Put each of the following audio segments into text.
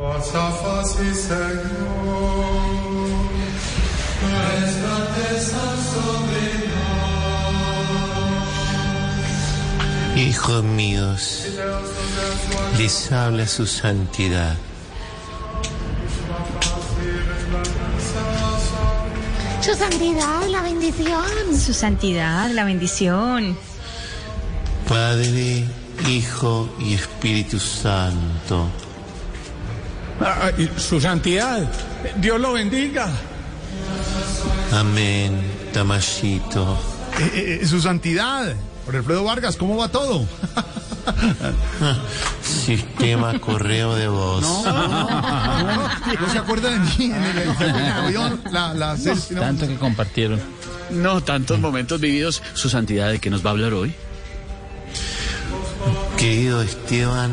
Fácil, Señor, Hijos míos, les habla su santidad. Su santidad, la bendición. Su santidad, la bendición. Padre, Hijo y Espíritu Santo. Ah, Su santidad, Dios lo bendiga. Amén, Tamayito. Eh, eh, su santidad. Por Alfredo Vargas, ¿cómo va todo? Sistema correo de voz. No se acuerda de mí en el, en el avión, la, Tanto que compartieron. No, tantos momentos vividos. Su santidad, ¿de qué nos va a hablar hoy? Querido Esteban,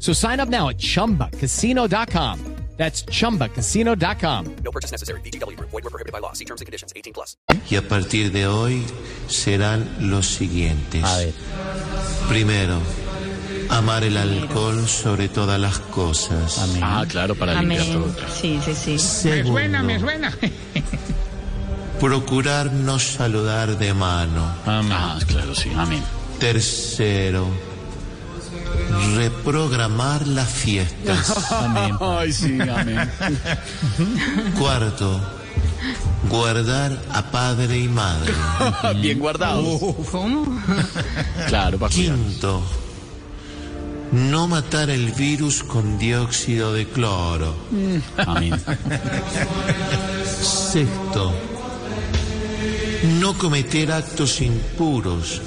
So sign up now at chumbacasino.com. That's chumbacasino.com. No purchase necessary. VGW Group. Void were prohibited by law. See terms and conditions. 18 plus. Y a partir de hoy serán los siguientes. A ver. Primero, amar el alcohol sobre todas las cosas. Ah, claro, para limpiar Amén. todo. Sí, sí, sí. Me Segundo, suena, me suena. procurar no saludar de mano. Ah, claro, sí. Amén. Tercero, reprogramar las fiestas. Amén. Ay, sí, amén. Cuarto, guardar a padre y madre. Bien guardado. Claro, para. Quinto, no matar el virus con dióxido de cloro. Amén. Sexto, no cometer actos impuros.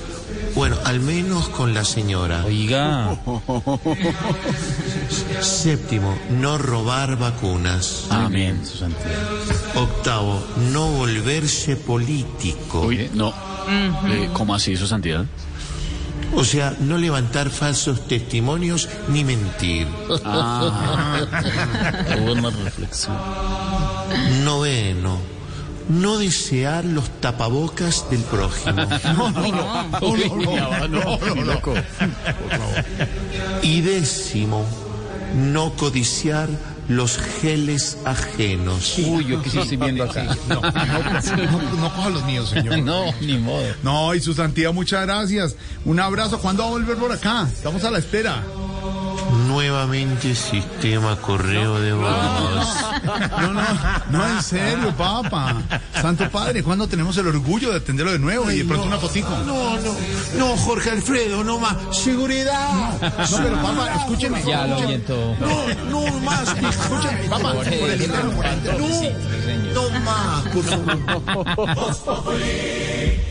Bueno, al menos con la señora. Oiga. Séptimo, no robar vacunas. Amén. Octavo, no volverse político. Uy, no. Eh, ¿Cómo así, su santidad? O sea, no levantar falsos testimonios ni mentir. Ah, buena reflexión. Noveno, no desear los tapabocas del prójimo. no, no, no, loco. Y décimo, no codiciar los geles ajenos. Uy, yo que sí estoy viendo acá. No, no, no coja los míos, señor. No, ni modo. No, y su santidad, muchas gracias. Un abrazo. ¿Cuándo va a volver por acá? Estamos a la espera. Nuevamente sistema correo de voz. No, no, no, en serio, papa. Santo Padre, ¿cuándo tenemos el orgullo de atenderlo de nuevo y de pronto una fotico? No, no, no, Jorge Alfredo, no más. Seguridad. No, pero papá, escúcheme. Ya lo. No, no más. Escúcheme, papá, por el interno, por el interno. No, no más, por favor.